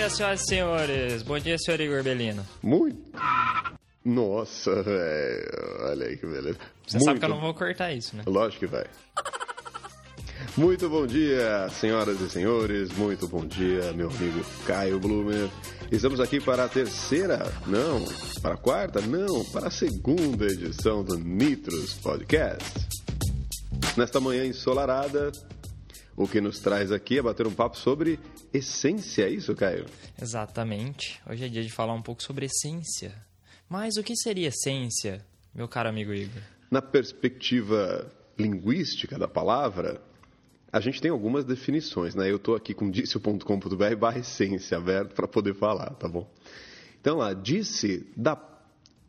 dia, senhoras e senhores. Bom dia, senhor Igor Belino. Muito. Nossa, velho. Olha aí que beleza. Você Muito... sabe que eu não vou cortar isso, né? Lógico que vai. Muito bom dia, senhoras e senhores. Muito bom dia, meu amigo Caio Blumer. Estamos aqui para a terceira, não, para a quarta, não, para a segunda edição do Nitros Podcast. Nesta manhã ensolarada, o que nos traz aqui é bater um papo sobre essência, é isso, Caio? Exatamente. Hoje é dia de falar um pouco sobre essência. Mas o que seria essência, meu caro amigo Igor? Na perspectiva linguística da palavra, a gente tem algumas definições, né? Eu estou aqui com disse.com.br barra essência aberto para poder falar, tá bom? Então lá, disse da,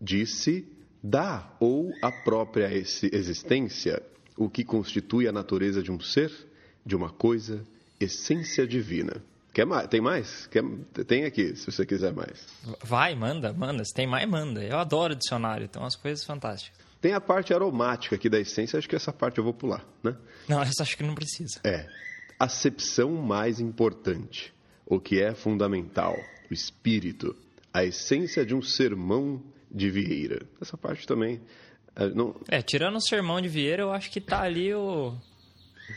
disse da ou a própria existência, o que constitui a natureza de um ser, de uma coisa, essência divina. Quer mais? Tem mais? Quer... Tem aqui, se você quiser mais. Vai, manda, manda. Se tem mais, manda. Eu adoro dicionário, então as coisas fantásticas. Tem a parte aromática aqui da essência, acho que essa parte eu vou pular, né? Não, essa acho que não precisa. É. Acepção mais importante, o que é fundamental, o espírito, a essência de um sermão de Vieira. Essa parte também. É, não... É, tirando o sermão de Vieira, eu acho que tá ali o,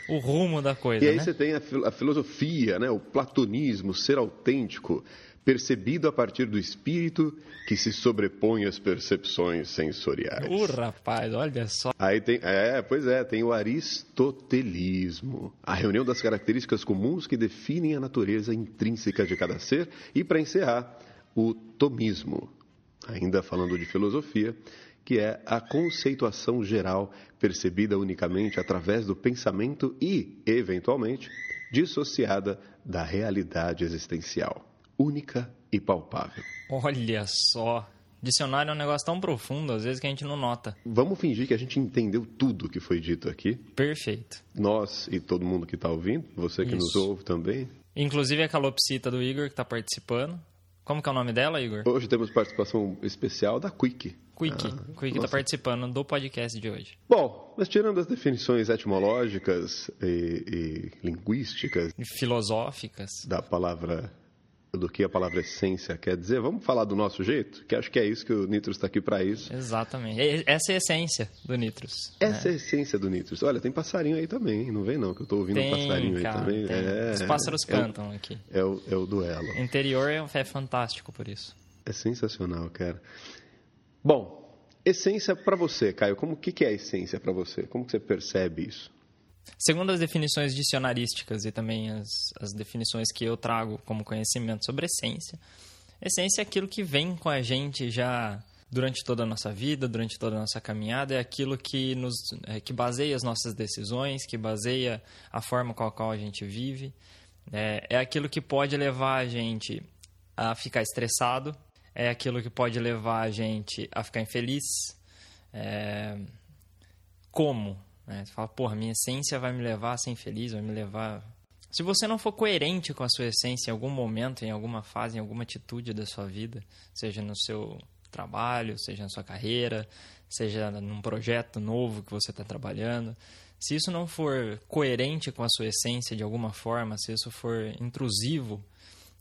o rumo da coisa. E aí né? você tem a, a filosofia, né? o platonismo, o ser autêntico percebido a partir do espírito que se sobrepõe às percepções sensoriais. Uh, rapaz, olha só. Aí tem, é, pois é, tem o aristotelismo, a reunião das características comuns que definem a natureza intrínseca de cada ser, e para encerrar, o tomismo, ainda falando de filosofia, que é a conceituação geral percebida unicamente através do pensamento e, eventualmente, dissociada da realidade existencial única e palpável. Olha só. Dicionário é um negócio tão profundo, às vezes, que a gente não nota. Vamos fingir que a gente entendeu tudo que foi dito aqui. Perfeito. Nós e todo mundo que está ouvindo, você que Isso. nos ouve também. Inclusive a calopsita do Igor, que está participando. Como que é o nome dela, Igor? Hoje temos participação especial da Quick. Quick. Ah, Quick está participando do podcast de hoje. Bom, mas tirando as definições etimológicas e, e linguísticas... Filosóficas. Da palavra do que a palavra essência quer dizer, vamos falar do nosso jeito? Que acho que é isso que o Nitrus está aqui para isso. Exatamente. Essa é a essência do Nitrus. Essa né? é a essência do Nitrus. Olha, tem passarinho aí também, não vem não, que eu estou ouvindo tem, um passarinho cara, aí também. É, Os pássaros é, cantam é aqui. É o, é o duelo. O interior é, é fantástico por isso. É sensacional, cara. Bom, essência para você, Caio, como que, que é essência para você? Como que você percebe isso? Segundo as definições dicionarísticas e também as, as definições que eu trago como conhecimento sobre essência, essência é aquilo que vem com a gente já durante toda a nossa vida, durante toda a nossa caminhada, é aquilo que, nos, é, que baseia as nossas decisões, que baseia a forma com a qual a gente vive, é, é aquilo que pode levar a gente a ficar estressado, é aquilo que pode levar a gente a ficar infeliz. É, como? Né? Você fala, porra, minha essência vai me levar a ser infeliz, vai me levar. Se você não for coerente com a sua essência em algum momento, em alguma fase, em alguma atitude da sua vida, seja no seu trabalho, seja na sua carreira, seja num projeto novo que você está trabalhando, se isso não for coerente com a sua essência de alguma forma, se isso for intrusivo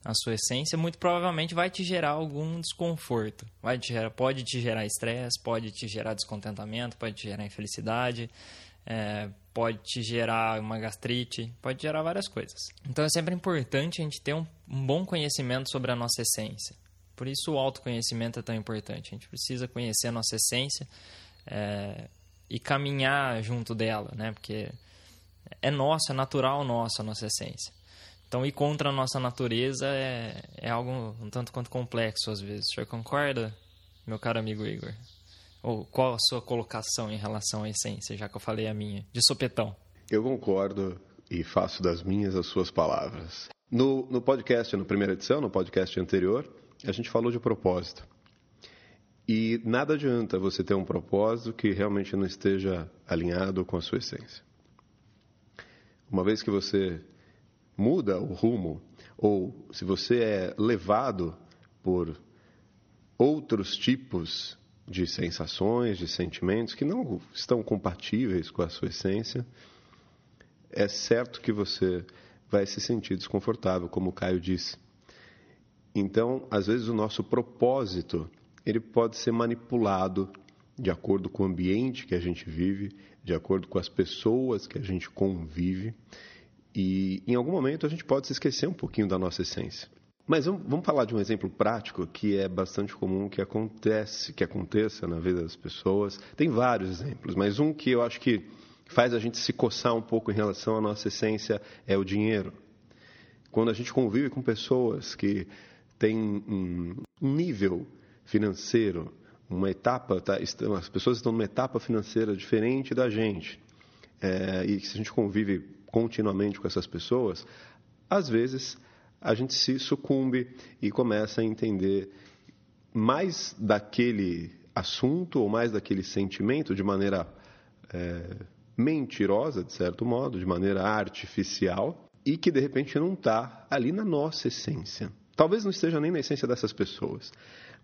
à sua essência, muito provavelmente vai te gerar algum desconforto. Vai te gerar, pode te gerar estresse, pode te gerar descontentamento, pode te gerar infelicidade, é, pode te gerar uma gastrite, pode gerar várias coisas. Então é sempre importante a gente ter um, um bom conhecimento sobre a nossa essência. Por isso o autoconhecimento é tão importante. A gente precisa conhecer a nossa essência é, e caminhar junto dela, né? Porque é nossa, é natural nossa a nossa essência. Então, ir contra a nossa natureza é, é algo um tanto quanto complexo às vezes. O senhor concorda, meu caro amigo Igor? Ou qual a sua colocação em relação à essência, já que eu falei a minha, de sopetão? Eu concordo e faço das minhas as suas palavras. No, no podcast, na primeira edição, no podcast anterior, a gente falou de propósito. E nada adianta você ter um propósito que realmente não esteja alinhado com a sua essência. Uma vez que você muda o rumo, ou se você é levado por outros tipos de sensações, de sentimentos que não estão compatíveis com a sua essência, é certo que você vai se sentir desconfortável, como o Caio disse. Então, às vezes o nosso propósito, ele pode ser manipulado de acordo com o ambiente que a gente vive, de acordo com as pessoas que a gente convive, e em algum momento a gente pode se esquecer um pouquinho da nossa essência. Mas vamos falar de um exemplo prático que é bastante comum que acontece, que aconteça na vida das pessoas. Tem vários exemplos, mas um que eu acho que faz a gente se coçar um pouco em relação à nossa essência é o dinheiro. Quando a gente convive com pessoas que têm um nível financeiro, uma etapa, tá, as pessoas estão numa etapa financeira diferente da gente, é, e se a gente convive continuamente com essas pessoas, às vezes a gente se sucumbe e começa a entender mais daquele assunto ou mais daquele sentimento de maneira é, mentirosa, de certo modo, de maneira artificial, e que de repente não está ali na nossa essência. Talvez não esteja nem na essência dessas pessoas,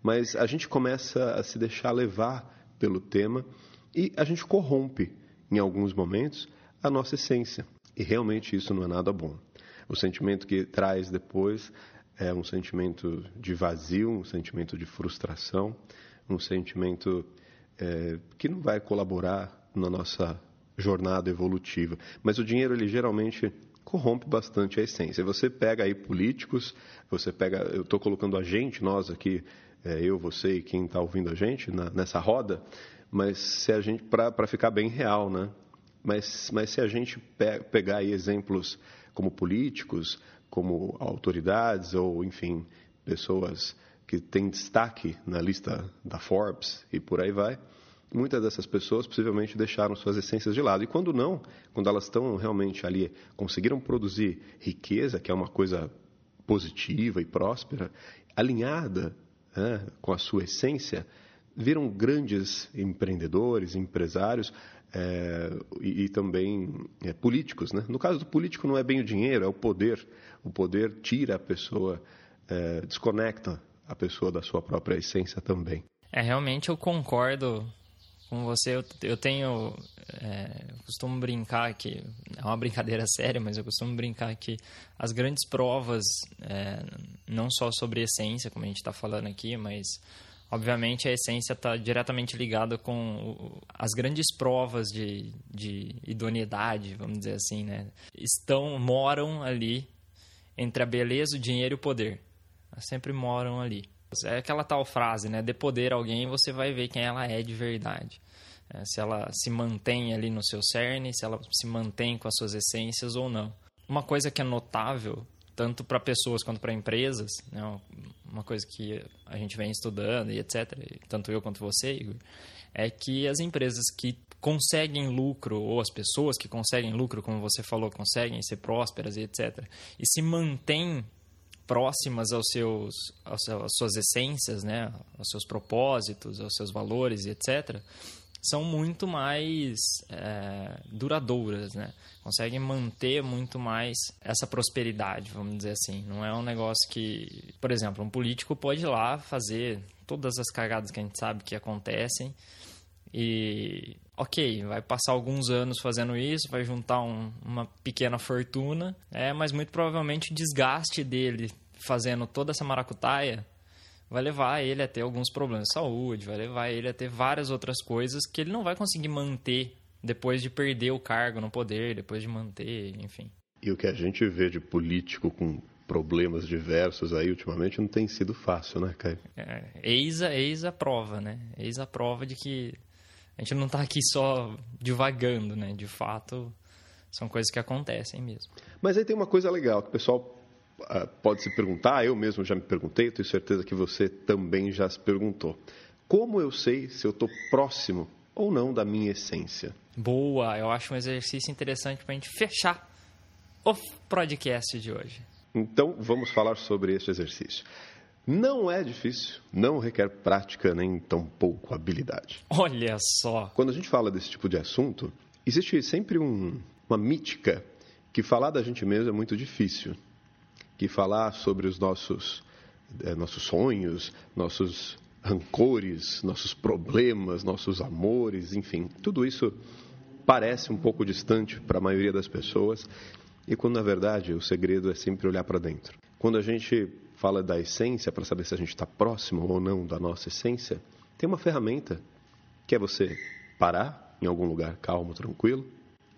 mas a gente começa a se deixar levar pelo tema e a gente corrompe, em alguns momentos, a nossa essência. E realmente isso não é nada bom. O sentimento que traz depois é um sentimento de vazio, um sentimento de frustração, um sentimento é, que não vai colaborar na nossa jornada evolutiva. Mas o dinheiro, ele geralmente corrompe bastante a essência. Você pega aí políticos, você pega, eu estou colocando a gente, nós aqui, é, eu, você e quem está ouvindo a gente na, nessa roda, mas se a gente para ficar bem real, né? Mas, mas se a gente pe pegar aí exemplos como políticos, como autoridades ou, enfim, pessoas que têm destaque na lista da Forbes e por aí vai, muitas dessas pessoas possivelmente deixaram suas essências de lado. E quando não, quando elas estão realmente ali, conseguiram produzir riqueza, que é uma coisa positiva e próspera, alinhada né, com a sua essência, viram grandes empreendedores, empresários, é, e, e, também é, políticos. Né? No caso do político, não é bem o dinheiro, é o poder. O poder tira a pessoa, é, desconecta a pessoa da sua própria essência também. É, realmente eu concordo com você. Eu, eu tenho. É, eu costumo brincar que. É uma brincadeira séria, mas eu costumo brincar que as grandes provas, é, não só sobre essência, como a gente está falando aqui, mas obviamente a essência está diretamente ligada com as grandes provas de, de idoneidade, vamos dizer assim, né? Estão, moram ali entre a beleza, o dinheiro e o poder. Elas sempre moram ali. É aquela tal frase, né? De poder alguém, você vai ver quem ela é de verdade. É, se ela se mantém ali no seu cerne, se ela se mantém com as suas essências ou não. Uma coisa que é notável tanto para pessoas quanto para empresas, né? uma coisa que a gente vem estudando e etc., tanto eu quanto você, Igor, é que as empresas que conseguem lucro, ou as pessoas que conseguem lucro, como você falou, conseguem ser prósperas e etc., e se mantêm próximas aos seus, às suas essências, né? aos seus propósitos, aos seus valores e etc., são muito mais é, duradouras, né? Conseguem manter muito mais essa prosperidade, vamos dizer assim. Não é um negócio que, por exemplo, um político pode ir lá fazer todas as cagadas que a gente sabe que acontecem e, ok, vai passar alguns anos fazendo isso, vai juntar um, uma pequena fortuna, é, mas muito provavelmente o desgaste dele fazendo toda essa maracutaia vai levar ele a ter alguns problemas de saúde, vai levar ele a ter várias outras coisas que ele não vai conseguir manter depois de perder o cargo no poder, depois de manter, enfim. E o que a gente vê de político com problemas diversos aí ultimamente não tem sido fácil, né, Caio? É, eis, a, eis a prova, né? Eis a prova de que a gente não está aqui só divagando, né? De fato, são coisas que acontecem mesmo. Mas aí tem uma coisa legal que o pessoal pode se perguntar, eu mesmo já me perguntei, tenho certeza que você também já se perguntou. Como eu sei se eu estou próximo ou não da minha essência? Boa, eu acho um exercício interessante para a gente fechar o podcast de hoje. Então, vamos falar sobre esse exercício. Não é difícil, não requer prática nem tampouco habilidade. Olha só! Quando a gente fala desse tipo de assunto, existe sempre um, uma mítica que falar da gente mesmo é muito difícil que falar sobre os nossos, é, nossos sonhos, nossos rancores, nossos problemas, nossos amores, enfim, tudo isso parece um pouco distante para a maioria das pessoas e quando na verdade o segredo é sempre olhar para dentro. Quando a gente fala da essência, para saber se a gente está próximo ou não da nossa essência, tem uma ferramenta que é você parar em algum lugar calmo, tranquilo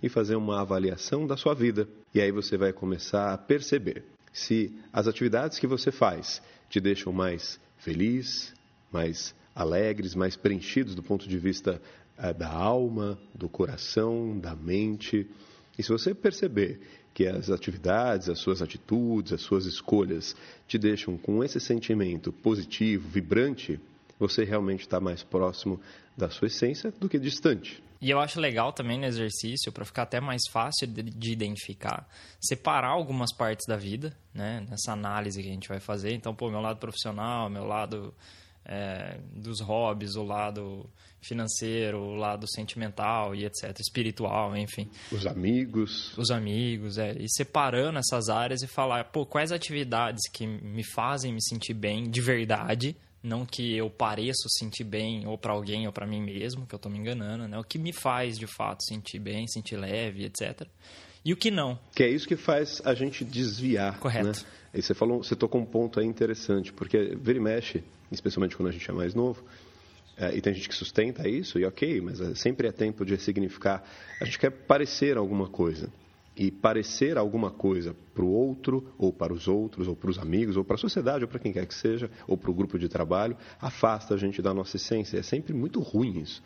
e fazer uma avaliação da sua vida. E aí você vai começar a perceber se as atividades que você faz te deixam mais feliz, mais alegres, mais preenchidos do ponto de vista eh, da alma, do coração, da mente. E se você perceber que as atividades, as suas atitudes, as suas escolhas te deixam com esse sentimento positivo, vibrante, você realmente está mais próximo da sua essência do que distante. E eu acho legal também no exercício, para ficar até mais fácil de, de, identificar, separar algumas partes da vida, né? Nessa análise que a gente vai fazer. Então, pô, meu lado profissional, meu lado é, dos hobbies, o lado financeiro, o lado sentimental e etc, espiritual, enfim. Os amigos. Os amigos, é. E separando essas áreas e falar, pô, quais atividades que me fazem me sentir bem de verdade, não que eu pareço sentir bem ou para alguém ou para mim mesmo, que eu estou me enganando, né? O que me faz de fato sentir bem, sentir leve, etc. E o que não. Que é isso que faz a gente desviar. Correto. Né? E você falou, você tocou um ponto aí interessante, porque vira e mexe, especialmente quando a gente é mais novo, é, e tem gente que sustenta isso, e ok, mas é, sempre é tempo de ressignificar. A gente quer parecer alguma coisa e parecer alguma coisa para o outro, ou para os outros, ou para os amigos, ou para a sociedade, ou para quem quer que seja, ou para o grupo de trabalho, afasta a gente da nossa essência. É sempre muito ruim isso,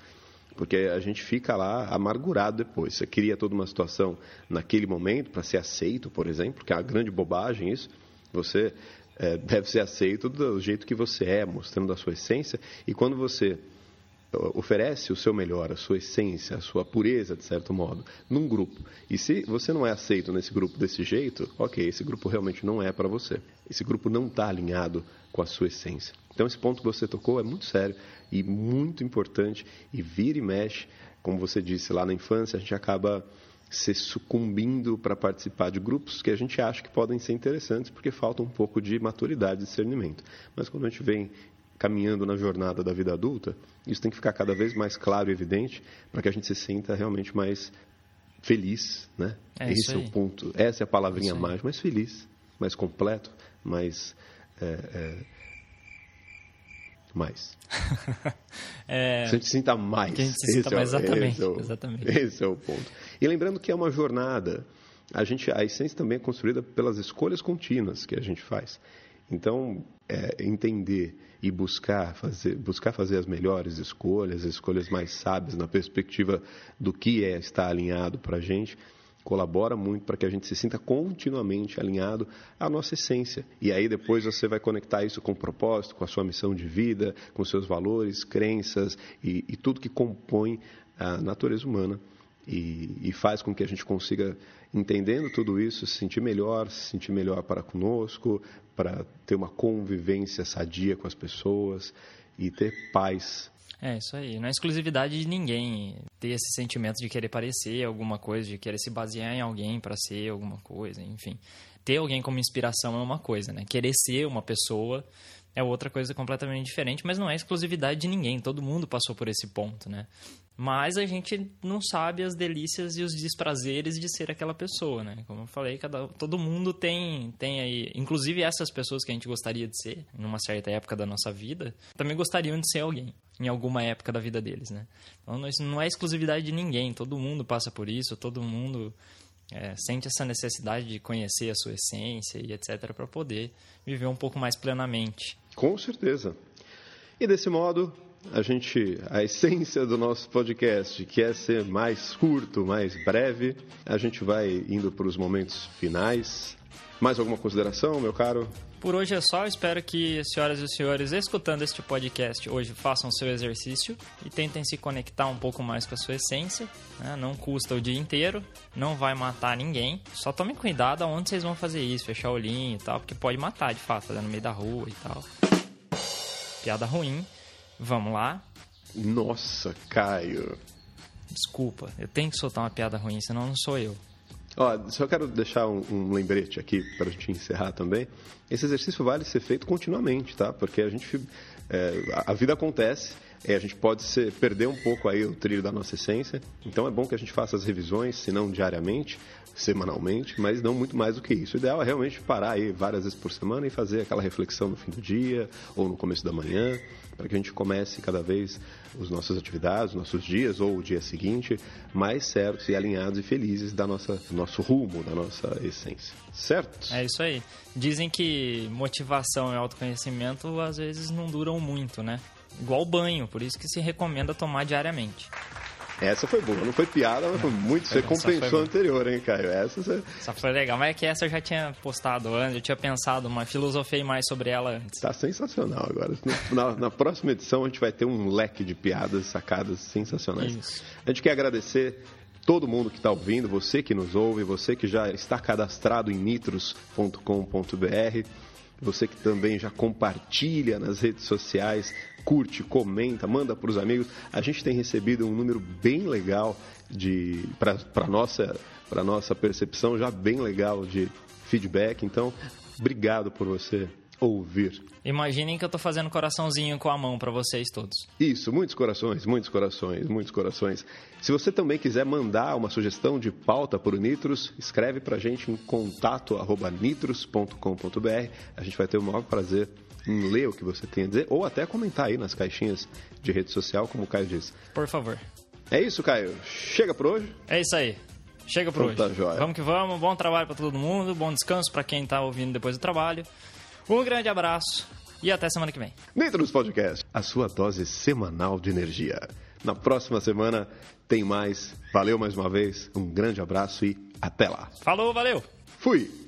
porque a gente fica lá amargurado depois. Você cria toda uma situação naquele momento para ser aceito, por exemplo, que é uma grande bobagem isso. Você é, deve ser aceito do jeito que você é, mostrando a sua essência, e quando você oferece o seu melhor, a sua essência, a sua pureza, de certo modo, num grupo. E se você não é aceito nesse grupo desse jeito, ok, esse grupo realmente não é para você. Esse grupo não está alinhado com a sua essência. Então, esse ponto que você tocou é muito sério e muito importante. E vira e mexe, como você disse lá na infância, a gente acaba se sucumbindo para participar de grupos que a gente acha que podem ser interessantes porque falta um pouco de maturidade e discernimento. Mas quando a gente vem caminhando na jornada da vida adulta, isso tem que ficar cada vez mais claro e evidente para que a gente se sinta realmente mais feliz, né? É Esse é o ponto. Essa é a palavrinha é mais, mais feliz, mais completo, mais é, é, mais. é... a gente sinta mais. Que a gente se sinta mais, é, exatamente, esse é o, exatamente. Esse é o ponto. E lembrando que é uma jornada. A gente, a essência também é construída pelas escolhas contínuas que a gente faz. Então, é, entender e buscar fazer, buscar fazer as melhores escolhas, as escolhas mais sábias na perspectiva do que é estar alinhado para a gente, colabora muito para que a gente se sinta continuamente alinhado à nossa essência. E aí depois você vai conectar isso com o propósito, com a sua missão de vida, com seus valores, crenças e, e tudo que compõe a natureza humana e, e, faz com que a gente consiga, entendendo tudo isso, se sentir melhor, se sentir melhor para conosco, para ter uma convivência sadia com as pessoas e ter paz. É isso aí. Não é exclusividade de ninguém ter esse sentimento de querer parecer alguma coisa, de querer se basear em alguém para ser alguma coisa, enfim. Ter alguém como inspiração é uma coisa, né? Querer ser uma pessoa é outra coisa completamente diferente, mas não é exclusividade de ninguém. Todo mundo passou por esse ponto, né? Mas a gente não sabe as delícias e os desprazeres de ser aquela pessoa, né? Como eu falei, cada, todo mundo tem, tem aí. Inclusive essas pessoas que a gente gostaria de ser, numa certa época da nossa vida, também gostariam de ser alguém, em alguma época da vida deles, né? Então isso não é exclusividade de ninguém, todo mundo passa por isso, todo mundo é, sente essa necessidade de conhecer a sua essência e etc. para poder viver um pouco mais plenamente. Com certeza. E desse modo, a gente, a essência do nosso podcast, que é ser mais curto, mais breve, a gente vai indo para os momentos finais. Mais alguma consideração, meu caro? Por hoje é só. Espero que senhoras e senhores, escutando este podcast hoje, façam seu exercício e tentem se conectar um pouco mais com a sua essência. Né? Não custa o dia inteiro, não vai matar ninguém. Só tomem cuidado aonde vocês vão fazer isso, fechar o olhinho e tal, porque pode matar de fato, no meio da rua e tal. Piada ruim. Vamos lá? Nossa, Caio. Desculpa, eu tenho que soltar uma piada ruim, senão não sou eu. Ó, só quero deixar um, um lembrete aqui para a gente encerrar também. Esse exercício vale ser feito continuamente, tá? Porque a gente, é, a vida acontece, é, a gente pode ser, perder um pouco aí o trilho da nossa essência. Então é bom que a gente faça as revisões, se não diariamente, semanalmente, mas não muito mais do que isso. O ideal é realmente parar aí várias vezes por semana e fazer aquela reflexão no fim do dia ou no começo da manhã, para que a gente comece cada vez as nossas atividades, os nossos dias ou o dia seguinte mais certos e alinhados e felizes da nossa nosso rumo, da nossa essência. Certo? É isso aí. Dizem que motivação e autoconhecimento às vezes não duram muito, né? Igual banho, por isso que se recomenda tomar diariamente. Essa foi boa, não foi piada, mas foi muito. Você compensou a anterior, hein, Caio? Essa, você... essa foi legal, mas é que essa eu já tinha postado antes, eu tinha pensado, mas filosofei mais sobre ela antes. Tá sensacional agora. Na, na próxima edição a gente vai ter um leque de piadas, sacadas sensacionais. Isso. A gente quer agradecer todo mundo que está ouvindo, você que nos ouve, você que já está cadastrado em nitros.com.br, você que também já compartilha nas redes sociais curte, comenta, manda para os amigos. A gente tem recebido um número bem legal de para nossa para nossa percepção já bem legal de feedback. Então, obrigado por você ouvir. Imaginem que eu estou fazendo coraçãozinho com a mão para vocês todos. Isso, muitos corações, muitos corações, muitos corações. Se você também quiser mandar uma sugestão de pauta para o Nitros, escreve para a gente em contato nitros.com.br. A gente vai ter o maior prazer ler o que você tem a dizer, ou até comentar aí nas caixinhas de rede social, como o Caio disse. Por favor. É isso, Caio. Chega por hoje? É isso aí. Chega por então, hoje. Tá vamos que vamos. Bom trabalho para todo mundo. Bom descanso para quem está ouvindo depois do trabalho. Um grande abraço e até semana que vem. Dentro Podcast, a sua dose semanal de energia. Na próxima semana tem mais. Valeu mais uma vez. Um grande abraço e até lá. Falou, valeu. Fui.